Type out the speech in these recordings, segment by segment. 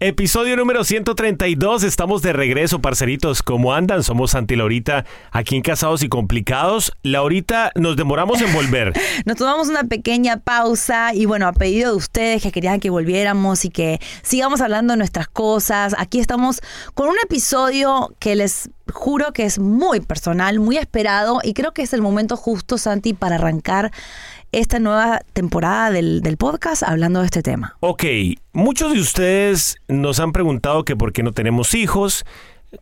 Episodio número 132, estamos de regreso, parceritos. ¿Cómo andan? Somos Santi Laurita, aquí en Casados y Complicados. Laurita, nos demoramos en volver. Nos tomamos una pequeña pausa y bueno, a pedido de ustedes que querían que volviéramos y que sigamos hablando de nuestras cosas, aquí estamos con un episodio que les juro que es muy personal, muy esperado y creo que es el momento justo, Santi, para arrancar esta nueva temporada del, del podcast hablando de este tema. Ok, muchos de ustedes nos han preguntado que por qué no tenemos hijos.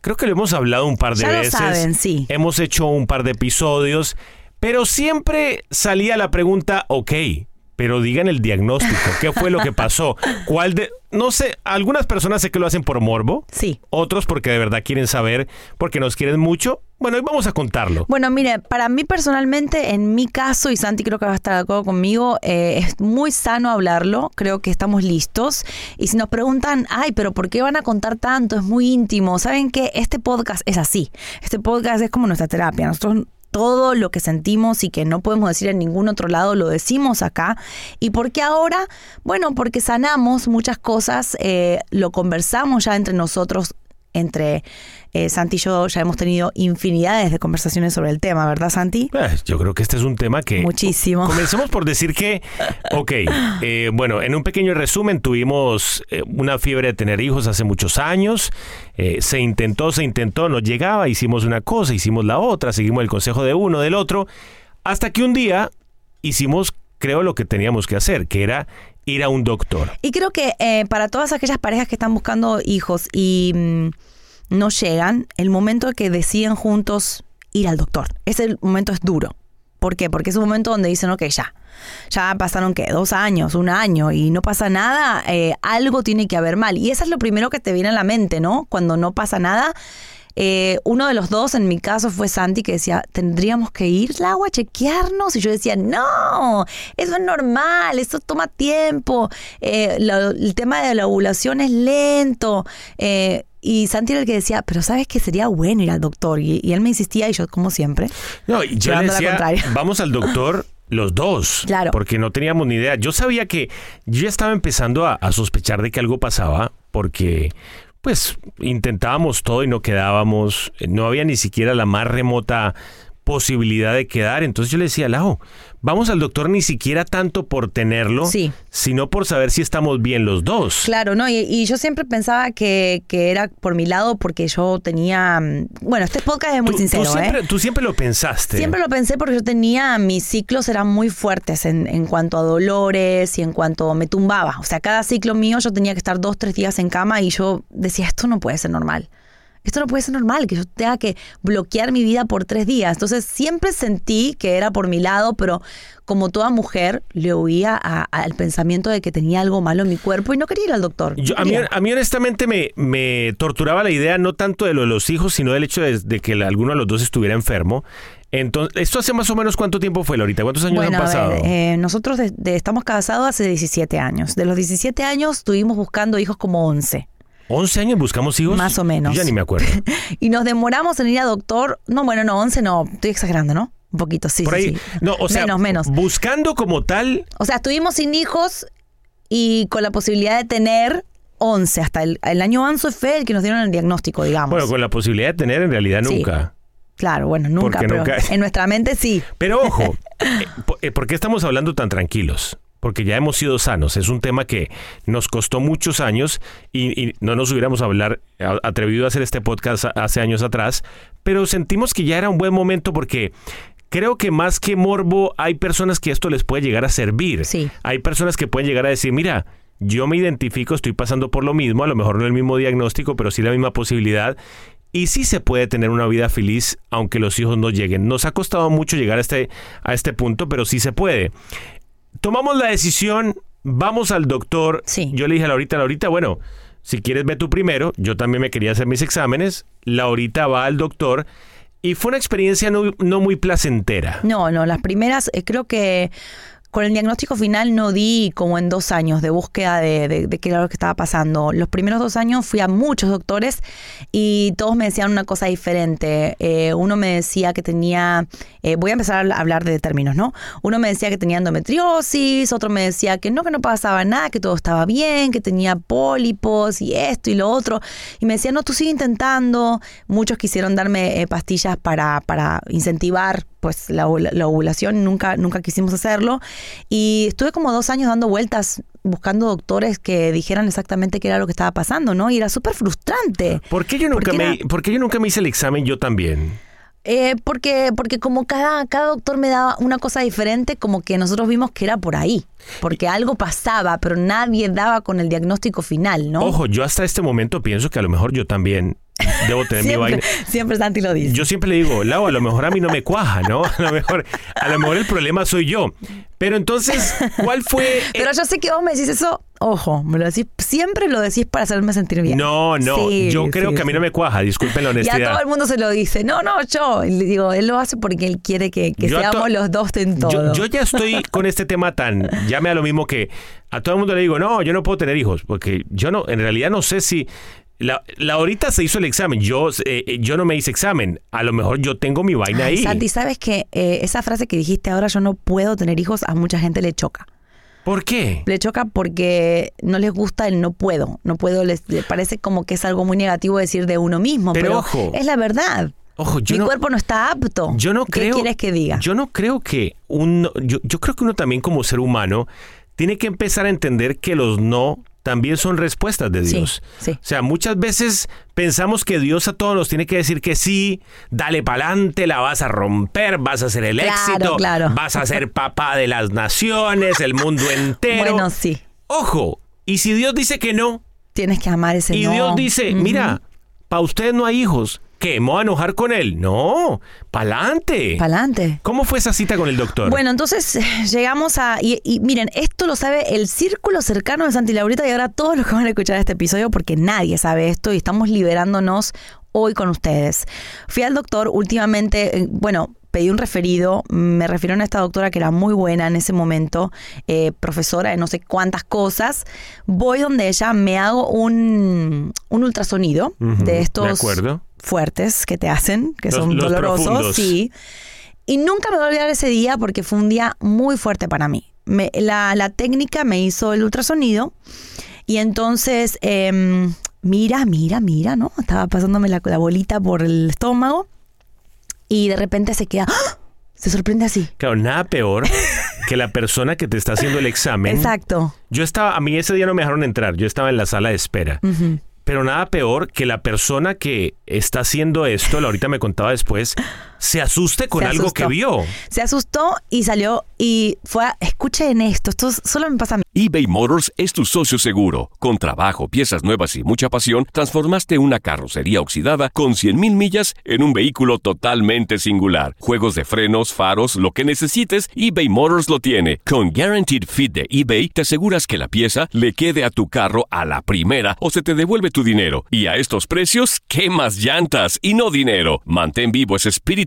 Creo que lo hemos hablado un par de Ya lo veces. saben, sí. Hemos hecho un par de episodios, pero siempre salía la pregunta, ok, pero digan el diagnóstico, ¿qué fue lo que pasó? ¿Cuál de...? No sé, algunas personas sé que lo hacen por morbo, Sí. otros porque de verdad quieren saber, porque nos quieren mucho. Bueno, hoy vamos a contarlo. Bueno, mire, para mí personalmente, en mi caso, y Santi creo que va a estar de acuerdo conmigo, eh, es muy sano hablarlo, creo que estamos listos. Y si nos preguntan, ay, pero ¿por qué van a contar tanto? Es muy íntimo. ¿Saben qué? Este podcast es así. Este podcast es como nuestra terapia. Nosotros todo lo que sentimos y que no podemos decir en ningún otro lado lo decimos acá. ¿Y por qué ahora? Bueno, porque sanamos muchas cosas, eh, lo conversamos ya entre nosotros, entre eh, Santi y yo ya hemos tenido infinidades de conversaciones sobre el tema, ¿verdad, Santi? Eh, yo creo que este es un tema que... Muchísimo. Comencemos por decir que, ok, eh, bueno, en un pequeño resumen, tuvimos una fiebre de tener hijos hace muchos años. Se intentó, se intentó, no llegaba, hicimos una cosa, hicimos la otra, seguimos el consejo de uno, del otro, hasta que un día hicimos, creo, lo que teníamos que hacer, que era ir a un doctor. Y creo que eh, para todas aquellas parejas que están buscando hijos y mm, no llegan, el momento que deciden juntos ir al doctor, ese momento es duro. ¿Por qué? Porque es un momento donde dicen, ok, ya, ya pasaron, ¿qué? Dos años, un año y no pasa nada, eh, algo tiene que haber mal. Y eso es lo primero que te viene a la mente, ¿no? Cuando no pasa nada. Eh, uno de los dos, en mi caso, fue Santi, que decía, tendríamos que ir al agua a chequearnos. Y yo decía, no, eso es normal, eso toma tiempo. Eh, lo- el tema de la ovulación es lento. Eh, y Santi era el que decía, pero ¿sabes que sería bueno ir al doctor? Y, y él me insistía y yo, como siempre. No, y yo decía, vamos al doctor los dos. Claro. Porque no teníamos ni idea. Yo sabía que yo ya estaba empezando a, a sospechar de que algo pasaba porque pues intentábamos todo y no quedábamos. No había ni siquiera la más remota posibilidad de quedar. Entonces yo le decía, Lau, vamos al doctor ni siquiera tanto por tenerlo, Sí. sino por saber si estamos bien los dos. Claro, ¿no? Y, y yo siempre pensaba que, que era por mi lado porque yo tenía... mm, Bueno, este podcast es muy Tú- sincero, tú, siempre, ¿eh? tú siempre lo pensaste. Siempre lo pensé porque yo tenía, mis ciclos eran muy fuertes en, en cuanto a dolores y en cuanto me tumbaba. O sea, cada ciclo mío yo tenía que estar dos, tres días en cama y yo decía, esto no puede ser normal. Esto no puede ser normal, que yo tenga que bloquear mi vida por tres días. Entonces siempre sentí que era por mi lado, pero como toda mujer le huía a- al pensamiento de que tenía algo malo en mi cuerpo y no quería ir al doctor. Yo- a, mí, a mí honestamente me, me torturaba la idea no tanto de lo de los hijos, sino del hecho de, de que alguno de los dos estuviera enfermo. Entonces, ¿esto hace más o menos cuánto tiempo fue, Lorita? ¿Cuántos años Bueno, han pasado? ver, eh, nosotros de- de- estamos casados hace 17 años. De los 17 años estuvimos buscando hijos como 11. ¿11 años buscamos hijos? Más o menos. Yo ya ni me acuerdo. Y nos demoramos en ir a doctor. No, bueno, no, 11 no, estoy exagerando, ¿no? Un poquito, sí. Por ahí. sí. No, o sea, menos, menos. buscando como tal, O sea, estuvimos sin hijos y con la posibilidad de tener 11. Hasta el, el año 11 fue el que nos dieron el diagnóstico, digamos. bueno, con la posibilidad de tener en realidad Sí. nunca. claro, bueno, nunca, Porque pero nunca- en nuestra mente sí. Pero ojo, eh, eh, ¿por qué estamos hablando tan tranquilos? Porque ya hemos sido sanos. Es un tema que nos costó muchos años y, y no nos hubiéramos hablar, a- atrevido a hacer este podcast hace años atrás, pero sentimos que ya era un buen momento porque creo que más que morbo hay personas que esto les puede llegar a servir. Sí. Hay personas que pueden llegar a decir, mira, yo me identifico, estoy pasando por lo mismo, a lo mejor no el mismo diagnóstico, pero sí la misma posibilidad. Y sí se puede tener una vida feliz aunque los hijos no lleguen. Nos ha costado mucho llegar a este, a este punto, pero sí se puede. Tomamos la decisión, vamos al doctor. Sí. Yo le dije a Laurita, Laurita, bueno, si quieres ve tú primero. Yo también me quería hacer mis exámenes. Laurita va al doctor. Y fue una experiencia no, no muy placentera. No, no, las primeras, eh, creo que con el diagnóstico final no di como en dos años de búsqueda de, de- de qué era lo que estaba pasando. Los primeros dos años fui a muchos doctores y todos me decían una cosa diferente. Eh, uno me decía que tenía, eh, voy a empezar a hablar de términos, ¿no? Uno me decía que tenía endometriosis, otro me decía que no, que no pasaba nada, que todo estaba bien, que tenía pólipos y esto y lo otro. Y me decían, no, tú sigue intentando. Muchos quisieron darme eh, pastillas para, para incentivar pues la, la ovulación, nunca, nunca quisimos hacerlo. Y estuve como dos años dando vueltas buscando doctores que dijeran exactamente qué era lo que estaba pasando, ¿no? Y era súper frustrante. ¿Por qué yo nunca, Porque me, era- ¿por qué yo nunca me hice el examen yo también? Eh, porque, porque como cada, cada doctor me daba una cosa diferente, como que nosotros vimos que era por ahí. Porque algo pasaba, pero nadie daba con el diagnóstico final, ¿no? Ojo, yo hasta este momento pienso que a lo mejor yo también debo tener mi vaina. siempre, Santi lo dice. Yo siempre le digo, Lau, a lo mejor a mí no me cuaja, ¿no? A lo mejor, a lo mejor el problema soy yo. Pero entonces, ¿cuál fue? Pero yo sé que vos me decís eso, ojo, me lo decís, siempre lo decís para hacerme sentir bien. No, no, Sí, yo creo sí, que a mí no me cuaja, disculpen la Y a honestidad. todo el mundo se lo dice. No, no, yo. Le digo, él lo hace porque él quiere que, seamos los dos en todo. Yo, yo ya estoy con este tema tan, ya me da lo mismo que a todo el mundo le digo, no, yo no puedo tener hijos, porque yo no, en realidad no sé si, la, la ahorita se hizo el examen, yo, eh, eh, yo no me hice examen, a lo mejor yo tengo mi vaina Ay, ahí. Santi, ¿sabes que esa frase que dijiste ahora, yo no puedo tener hijos, a mucha gente le choca. ¿Por qué? Le choca porque no les gusta el no puedo. No puedo, les, les parece como que es algo muy negativo decir de uno mismo. Pero Pero, ojo. es la verdad. Ojo, yo Mi no, cuerpo no está apto. yo no ¿Qué creo. quieres que diga? Yo no creo que uno, yo, yo creo que uno también como ser humano tiene que empezar a entender que los no también son respuestas de Dios. sí. O sea, muchas veces pensamos que Dios a todos nos tiene que decir que sí, dale pa'lante, la vas a romper, vas a ser el Claro, éxito, claro. vas a ser papá de las naciones, el mundo entero. Bueno, sí. Ojo, y si Dios dice que no, Tienes que amar ese y no. Dios dice, mira, para usted no hay hijos, ¿qué? ¿Me voy a enojar con él? No, pa'lante. Pa'lante. ¿Cómo fue esa cita con el doctor? Bueno, entonces eh, llegamos a. Y, y miren, esto lo sabe el círculo cercano de Santi Laurita y ahora todos los que van a escuchar este episodio porque nadie sabe esto y estamos liberándonos hoy con ustedes. Fui al doctor últimamente, eh, bueno. Pedí un referido, me refirieron a esta doctora que era muy buena en ese momento, eh, profesora de no sé cuántas cosas. Voy donde ella, me hago un, un ultrasonido de de estos acuerdo. Fuertes que te hacen, que Los- son los dolorosos, profundos. sí. Y nunca me voy a olvidar ese día porque fue un día muy fuerte para mí. Me- la, la técnica me hizo el ultrasonido y entonces, em, mira, mira, mira, ¿no? Estaba pasándome la, la bolita por el estómago y de repente se queda, ¡ah! se sorprende así. Claro, nada peor que la persona que te está haciendo el examen. Exacto. Yo estaba, a mí ese día no me dejaron entrar, yo estaba en la sala de espera. Pero nada peor que la persona que está haciendo esto, la ahorita me contaba después, se asuste con Se algo asustó. que vio. Se asustó y salió y fue, a- escuchen esto, esto solo me pasa a mí. eBay Motors es tu socio seguro. Con trabajo, piezas nuevas y mucha pasión, transformaste una carrocería oxidada con 100.000 millas en un vehículo totalmente singular. Juegos de frenos, faros, lo que necesites, eBay Motors lo tiene. Con Guaranteed Fit de eBay, te aseguras que la pieza le quede a tu carro a la primera o se te devuelve tu dinero. Y a estos precios, ¿qué más llantas y no dinero? Mantén vivo ese espíritu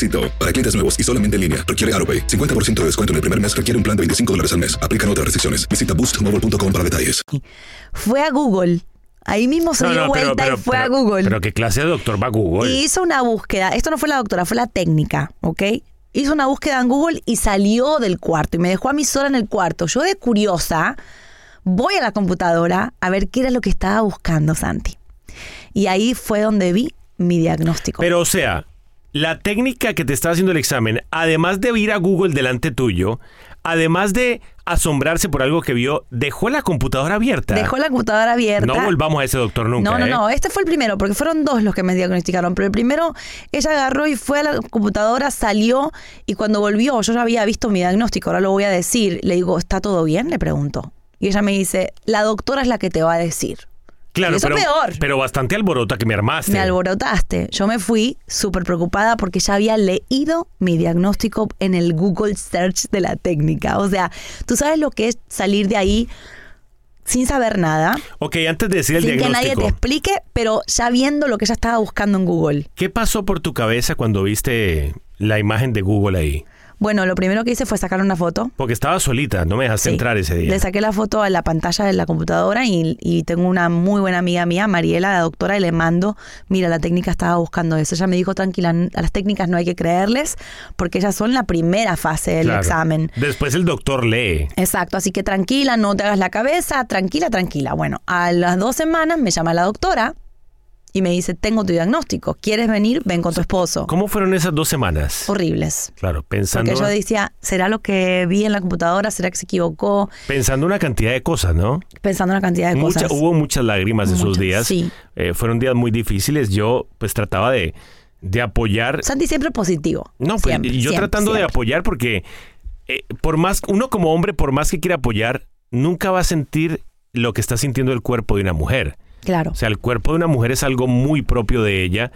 Para clientes nuevos y solamente en línea, requiere AroPay. 50% de descuento en el primer mes requiere un plan de 25 dólares al mes. Aplican otras restricciones. Visita boostmobile.com para detalles. Fue a Google. Ahí mismo se dio vuelta y fue a Google. Pero qué clase de doctor va a Google. Y hizo una búsqueda. Esto no fue la doctora, fue la técnica, ¿ok? Hizo una búsqueda en Google y salió del cuarto y me dejó a mí sola en el cuarto. Yo de curiosa voy a la computadora a ver qué era lo que estaba buscando Santi. Y ahí fue donde vi mi diagnóstico. Pero o sea, la técnica que te está haciendo el examen, además de ir a Google delante tuyo, además de asombrarse por algo que vio, dejó la computadora abierta. Dejó la computadora abierta. No volvamos a ese doctor nunca. No, no, ¿eh? no. Este fue el primero, porque fueron dos los que me diagnosticaron. Pero el primero, ella agarró y fue a la computadora, salió y cuando volvió, yo ya había visto mi diagnóstico, ahora lo voy a decir. Le digo, ¿está todo bien? Le pregunto. Y ella me dice, la doctora es la que te va a decir. Claro, eso pero, peor. pero bastante alborota que me armaste. Me alborotaste. Yo me fui súper preocupada porque ya había leído mi diagnóstico en el Google Search de la técnica. O sea, tú sabes lo que es salir de ahí sin saber nada, Ok, antes de decir el sin que nadie diagnóstico, te explique, pero ya viendo lo que ella estaba buscando en Google. ¿qué pasó por tu cabeza cuando viste la imagen de Google ahí? Bueno, lo primero que hice fue sacar una foto. Porque estaba solita, no me dejaste Sí. entrar ese día. Le saqué la foto a la pantalla de la computadora y, y tengo una muy buena amiga mía, Mariela, la doctora, y le mando, mira, la técnica estaba buscando eso. Ella me dijo, tranquila, a las técnicas no hay que creerles porque ellas son la primera fase del Claro. examen. Después el doctor lee. Exacto, así que tranquila, no te hagas la cabeza, tranquila, tranquila. Bueno, a las dos semanas me llama la doctora y me dice, tengo tu diagnóstico, ¿quieres venir? Ven con tu esposo. ¿Cómo fueron esas dos semanas? Horribles. Claro, pensando, Porque yo decía, ¿será lo que vi en la computadora? ¿Será que se equivocó? pensando una cantidad de cosas, ¿no? Pensando una cantidad de Mucha- cosas. hubo muchas lágrimas esos Muchas, días. sí. Eh, fueron días muy difíciles. Yo pues trataba de, de apoyar. Santi siempre positivo. No, pues Siempre, yo siempre, tratando de apoyar porque eh, por más uno como hombre, por más que quiera apoyar, nunca va a sentir lo que está sintiendo el cuerpo de una mujer. Claro. O sea, el cuerpo de una mujer es algo muy propio de ella.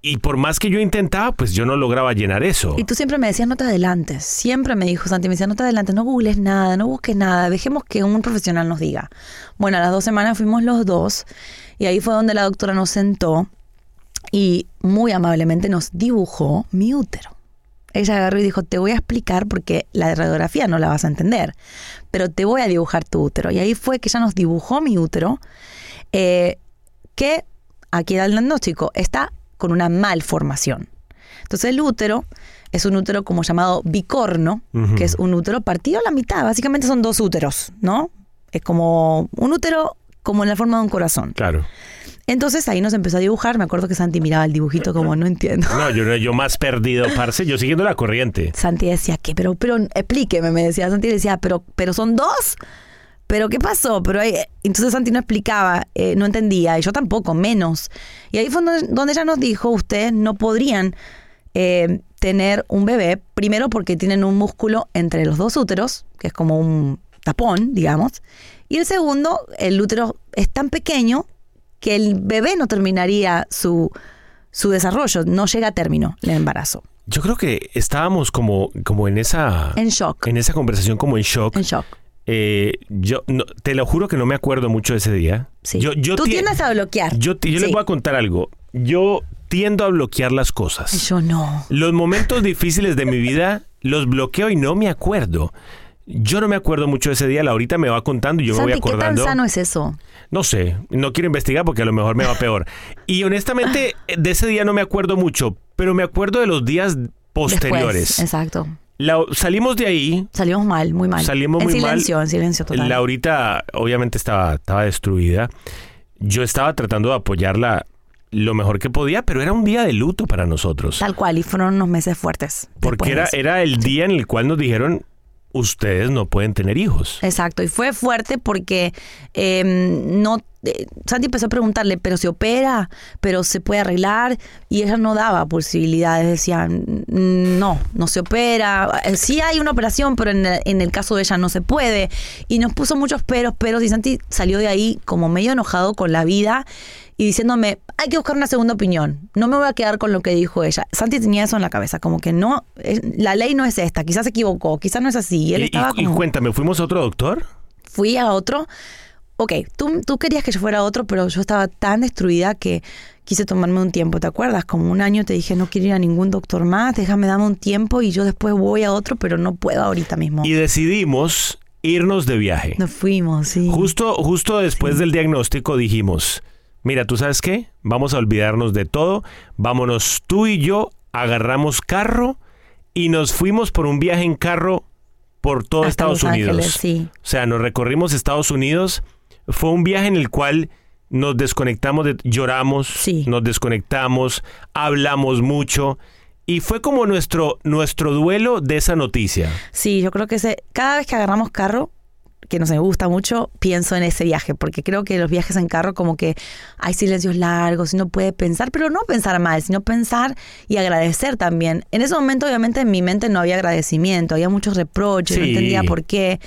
Y por más que yo intentaba, pues yo no lograba llenar eso. Y tú siempre me decías, no te adelantes. Siempre me dijo Santi, me decía, no te adelantes, no googles nada, no busques nada, dejemos que un profesional nos diga. Bueno, a las dos semanas fuimos los dos y ahí fue donde la doctora nos sentó y muy amablemente nos dibujó mi útero. Ella agarró y dijo, te voy a explicar porque la radiografía no la vas a entender, pero te voy a dibujar tu útero. Y ahí fue que ella nos dibujó mi útero, eh, que aquí da el diagnóstico, está con una malformación. Entonces el útero es un útero como llamado bicorno, que es un útero partido a la mitad. Básicamente son dos úteros, ¿no? Es como un útero como en la forma de un corazón. Claro. Entonces ahí nos empezó a dibujar. Me acuerdo que Santi miraba el dibujito como no entiendo. No, yo, yo más perdido, parce, yo siguiendo la corriente. Santi decía, ¿qué? Pero, pero explíqueme, me decía. Santi decía, pero, pero son dos. ¿Pero qué pasó? Pero ahí- entonces Santi no explicaba, eh, no entendía, y yo tampoco, menos. Y ahí fue donde, ella nos dijo, ustedes no podrían eh, tener un bebé, primero porque tienen un músculo entre los dos úteros, que es como un tapón, digamos, y el segundo, el útero es tan pequeño que el bebé no terminaría su, su desarrollo, no llega a término el embarazo. Yo creo que estábamos como, como en esa En shock. en esa conversación como en shock. En shock. Eh, yo no- te lo juro que no me acuerdo mucho de ese día. Sí. Yo, yo Tú ti- tiendes a bloquear. Yo, yo les voy a contar algo. Yo tiendo a bloquear las cosas. Yo no. Los momentos difíciles de mi vida los bloqueo y no me acuerdo. Yo no me acuerdo mucho de ese día. Laurita me va contando y yo me voy ¿qué tan acordando. sano es eso? No sé, no quiero investigar porque a lo mejor me va peor. Y honestamente, de ese día no me acuerdo mucho, pero me acuerdo de los días posteriores. Después, exacto. La- salimos de ahí. Salimos mal, muy mal. Salimos en muy mal. silencio, en silencio total. Laurita obviamente estaba, estaba destruida. Yo estaba tratando de apoyarla lo mejor que podía, pero era un día de luto para nosotros. Tal cual, y fueron unos meses fuertes. Porque era, era el día en el cual nos dijeron, ustedes no pueden tener hijos. Exacto, y fue fuerte porque eh, no. eh, Santi empezó a preguntarle, pero se opera, pero se puede arreglar, y ella no daba posibilidades, decía, "Mm, no, no se opera, Eh, sí hay una operación, pero en el, en el caso de ella no se puede, y nos puso muchos peros, peros, y Santi salió de ahí como medio enojado con la vida y diciéndome, hay que buscar una segunda opinión, no me voy a quedar con lo que dijo ella. Santi tenía eso en la cabeza, como que no, la ley no es esta, quizás se equivocó, quizás no es así, y él Y, estaba y- cuéntame, ¿fuimos a otro doctor? fui a otro, ok, tú, tú querías que yo fuera otro, pero yo estaba tan destruida que quise tomarme un tiempo, ¿te acuerdas? Como un año te dije, no quiero ir a ningún doctor más, déjame darme un tiempo y yo después voy a otro, pero no puedo ahorita mismo. Y decidimos irnos de viaje. Nos fuimos, sí. Justo, justo después del diagnóstico dijimos, mira, ¿tú sabes qué? Vamos a olvidarnos de todo, vámonos tú y yo, agarramos carro y nos fuimos por un viaje en carro por todo Hasta Estados Los Unidos. Ángeles, sí. O sea, nos recorrimos Estados Unidos. Fue un viaje en el cual nos desconectamos, de, lloramos, Sí. nos desconectamos, hablamos mucho. Y fue como nuestro, nuestro duelo de esa noticia. Sí, yo creo que ese, cada vez que agarramos carro, que nos me gusta mucho, pienso en ese viaje, porque creo que los viajes en carro como que hay silencios largos y no puede pensar, pero no pensar mal, sino pensar y agradecer también. En ese momento obviamente en mi mente no había agradecimiento, había muchos reproches, no entendía por qué.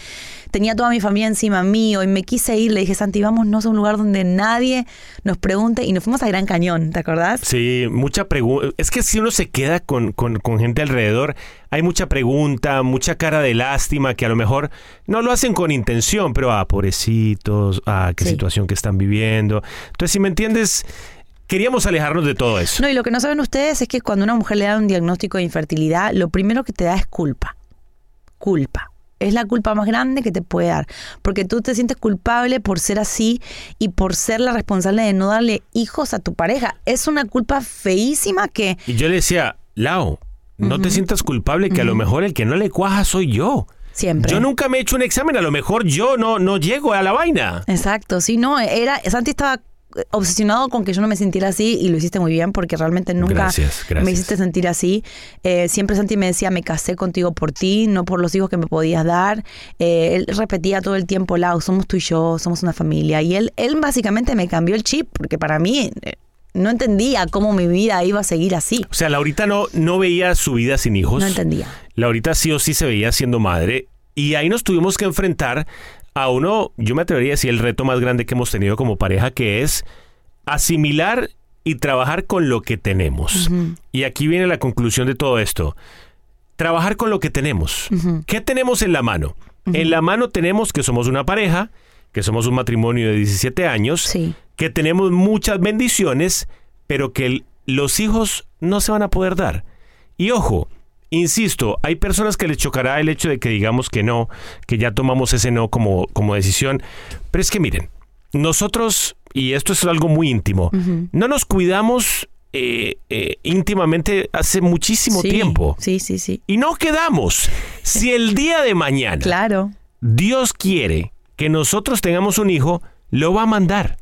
Tenía toda mi familia encima mío y me quise ir, le dije, Santi, vámonos a un lugar donde nadie nos pregunte y nos fuimos a Gran Cañón, ¿te acordás? Sí, mucha pregunta. Es que si uno se queda con, con- con gente alrededor, hay mucha pregunta, mucha cara de lástima que a lo mejor no lo hacen con intención, pero ah, pobrecitos, ah, qué Sí. situación que están viviendo. Entonces, si me entiendes, queríamos alejarnos de todo eso. No, y lo que no saben ustedes es que cuando una mujer le da un diagnóstico de infertilidad, lo primero que te da es culpa. Culpa. Es la culpa más grande que te puede dar. Porque tú te sientes culpable por ser así y por ser la responsable de no darle hijos a tu pareja. Es una culpa feísima que. Y yo le decía, Lau, no te sientas culpable que a lo mejor el que no le cuaja soy yo. Siempre. Yo nunca me he hecho un examen, a lo mejor yo no, no llego a la vaina. Exacto, sí, no, era. Santi estaba eh, obsesionado con que yo no me sintiera así y lo hiciste muy bien porque realmente nunca Gracias, gracias. me hiciste sentir así. Eh, siempre Santi me decía, me casé contigo por ti, no por los hijos que me podías dar. Eh, él repetía todo el tiempo, Lau, somos tú y yo, somos una familia. Y él, él básicamente me cambió el chip porque para mí no entendía cómo mi vida iba a seguir así. O sea, Laurita no, no veía su vida sin hijos. No entendía. Laurita sí o sí se veía siendo madre. Y ahí nos tuvimos que enfrentar a uno, yo me atrevería a decir, el reto más grande que hemos tenido como pareja, que es asimilar y trabajar con lo que tenemos. Y aquí viene la conclusión de todo esto. Trabajar con lo que tenemos. ¿Qué tenemos en la mano? En la mano tenemos que somos una pareja, que somos un matrimonio de 17 años, Sí. que tenemos muchas bendiciones, pero que el- los hijos no se van a poder dar. Y ojo, insisto, hay personas que les chocará el hecho de que digamos que no, que ya tomamos ese no como, como decisión, pero es que miren, nosotros, y esto es algo muy íntimo, no nos cuidamos eh, eh, íntimamente hace muchísimo Sí, tiempo. Sí, sí, sí. Y no quedamos. Si el día de mañana Claro. Dios quiere que nosotros tengamos un hijo, lo va a mandar.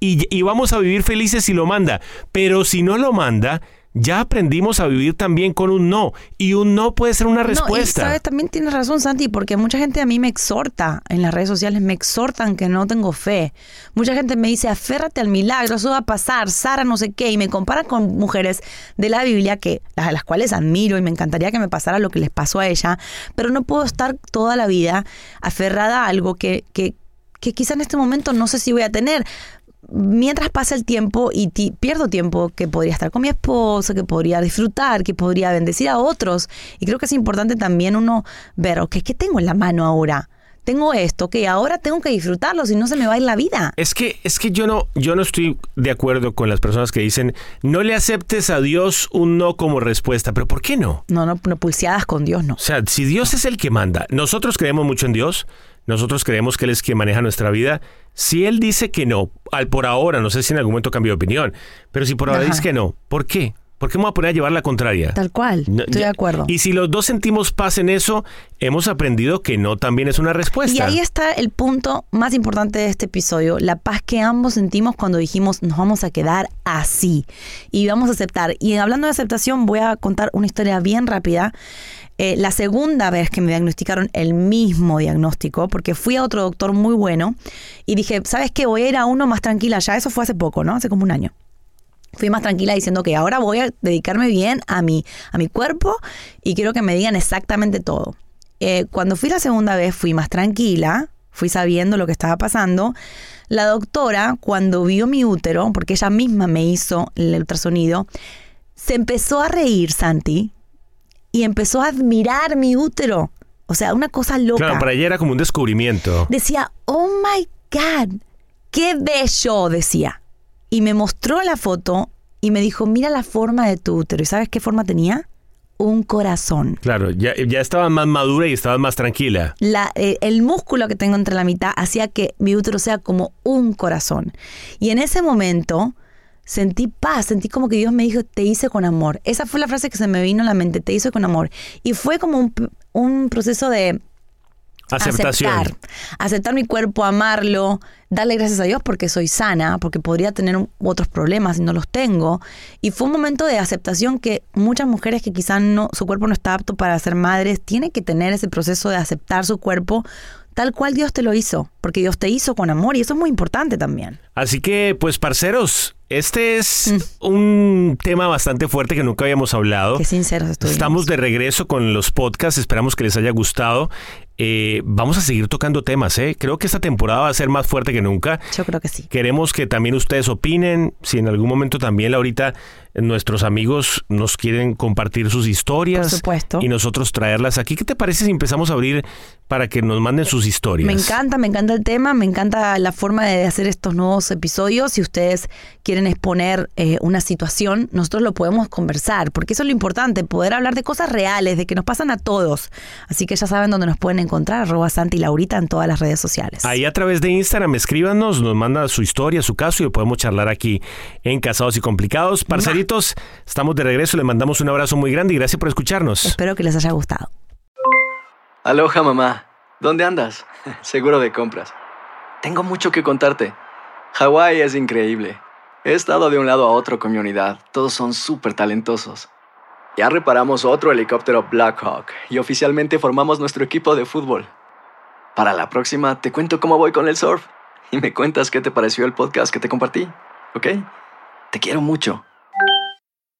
Y, y vamos a vivir felices si lo manda. Pero si no lo manda, ya aprendimos a vivir también con un no. Y un no puede ser una No, y respuesta. sabes, también tienes razón, Santi, porque mucha gente a mí me exhorta en las redes sociales, me exhortan que no tengo fe. Mucha gente me dice, aférrate al milagro, eso va a pasar, Sara no sé qué, y me comparan con mujeres de la Biblia que a las cuales admiro y me encantaría que me pasara lo que les pasó a ella, pero no puedo estar toda la vida aferrada a algo que, que, que quizá en este momento no sé si voy a tener mientras pasa el tiempo y ti- pierdo tiempo que podría estar con mi esposo, que podría disfrutar, que podría bendecir a otros. Y creo que es importante también uno ver, ok, ¿qué tengo en la mano ahora? Tengo esto, que ahora tengo que disfrutarlo, si no se me va a ir la vida. Es que, es que yo no, yo no estoy de acuerdo con las personas que dicen no le aceptes a Dios un no como respuesta. Pero ¿por qué no? No, no, no pulseadas con Dios, no. O sea, si Dios es el que manda, nosotros creemos mucho en Dios, nosotros creemos que Él es quien maneja nuestra vida. Si Él dice que no, al por ahora, no sé si en algún momento cambió de opinión, pero si por ahora Ajá. dice que no, ¿por qué? ¿Por qué me voy a poner a llevar la contraria? Tal cual, No, estoy de acuerdo. Y si los dos sentimos paz en eso, hemos aprendido que no también es una respuesta. Y ahí está el punto más importante de este episodio, la paz que ambos sentimos cuando dijimos nos vamos a quedar así y vamos a aceptar. Y hablando de aceptación, voy a contar una historia bien rápida. Eh, la segunda vez que me diagnosticaron el mismo diagnóstico, porque fui a otro doctor muy bueno y dije, ¿sabes qué? Voy a ir a uno más tranquila ya. Eso fue hace poco, ¿no? Hace como un año fui más tranquila diciendo que ahora voy a dedicarme bien a mi, a mi cuerpo y quiero que me digan exactamente todo. Eh, cuando fui la segunda vez fui más tranquila, fui sabiendo lo que estaba pasando. La doctora, cuando vio mi útero, porque ella misma me hizo el ultrasonido, se empezó a reír, Santi, y empezó a admirar mi útero. O sea, una cosa loca Claro, para ella era como un descubrimiento. decía, oh my God, qué bello, decía. Y me mostró la foto y me dijo, mira la forma de tu útero. ¿Y sabes qué forma tenía? Un corazón. Claro, ya, ya estabas más madura y estabas más tranquila. La- eh, el músculo que tengo entre la mitad hacía que mi útero sea como un corazón. Y en ese momento sentí paz, sentí como que Dios me dijo, te hice con amor. Esa fue la frase que se me vino a la mente, te hice con amor. Y fue como un, un proceso de Aceptación. aceptar, aceptar mi cuerpo, amarlo, darle gracias a Dios porque soy sana, porque podría tener otros problemas y no los tengo. Y fue un momento de aceptación que muchas mujeres que quizás no, su cuerpo no está apto para ser madres, tienen que tener ese proceso de aceptar su cuerpo tal cual Dios te lo hizo, porque Dios te hizo con amor y eso es muy importante también. Así que, pues, parceros, este es Mm. un tema bastante fuerte que nunca habíamos hablado. Qué sinceros estuvimos. Estamos de regreso con los podcasts, esperamos que les haya gustado. Eh, vamos a seguir tocando temas, ¿eh? Creo que esta temporada va a ser más fuerte que nunca. Yo creo que sí. Queremos que también ustedes opinen, si en algún momento también, Laurita, nuestros amigos nos quieren compartir sus historias Por supuesto. y nosotros traerlas aquí. ¿Qué te parece si empezamos a abrir para que nos manden sus historias? Me encanta, me encanta el tema, me encanta la forma de hacer estos nuevos episodios. Si ustedes quieren exponer eh, una situación, nosotros lo podemos conversar, porque eso es lo importante, poder hablar de cosas reales, de que nos pasan a todos. Así que ya saben dónde nos pueden encontrar, arroba Santi y Laurita en todas las redes sociales. Ahí a través de Instagram, escríbanos, nos manda su historia, su caso y lo podemos charlar aquí en Casados y Complicados. Estamos de regreso, le mandamos un abrazo muy grande y gracias por escucharnos. Espero que les haya gustado. Aloha mamá, ¿dónde andas? Seguro de compras. Tengo mucho que contarte. Hawái es increíble. He estado de un lado a otro con mi unidad. Todos son súper talentosos. Ya reparamos otro helicóptero Blackhawk y oficialmente formamos nuestro equipo de fútbol. Para la próxima te cuento cómo voy con el surf y me cuentas qué te pareció el podcast que te compartí, ¿ok? Te quiero mucho.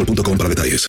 boostmobile.com para detalles.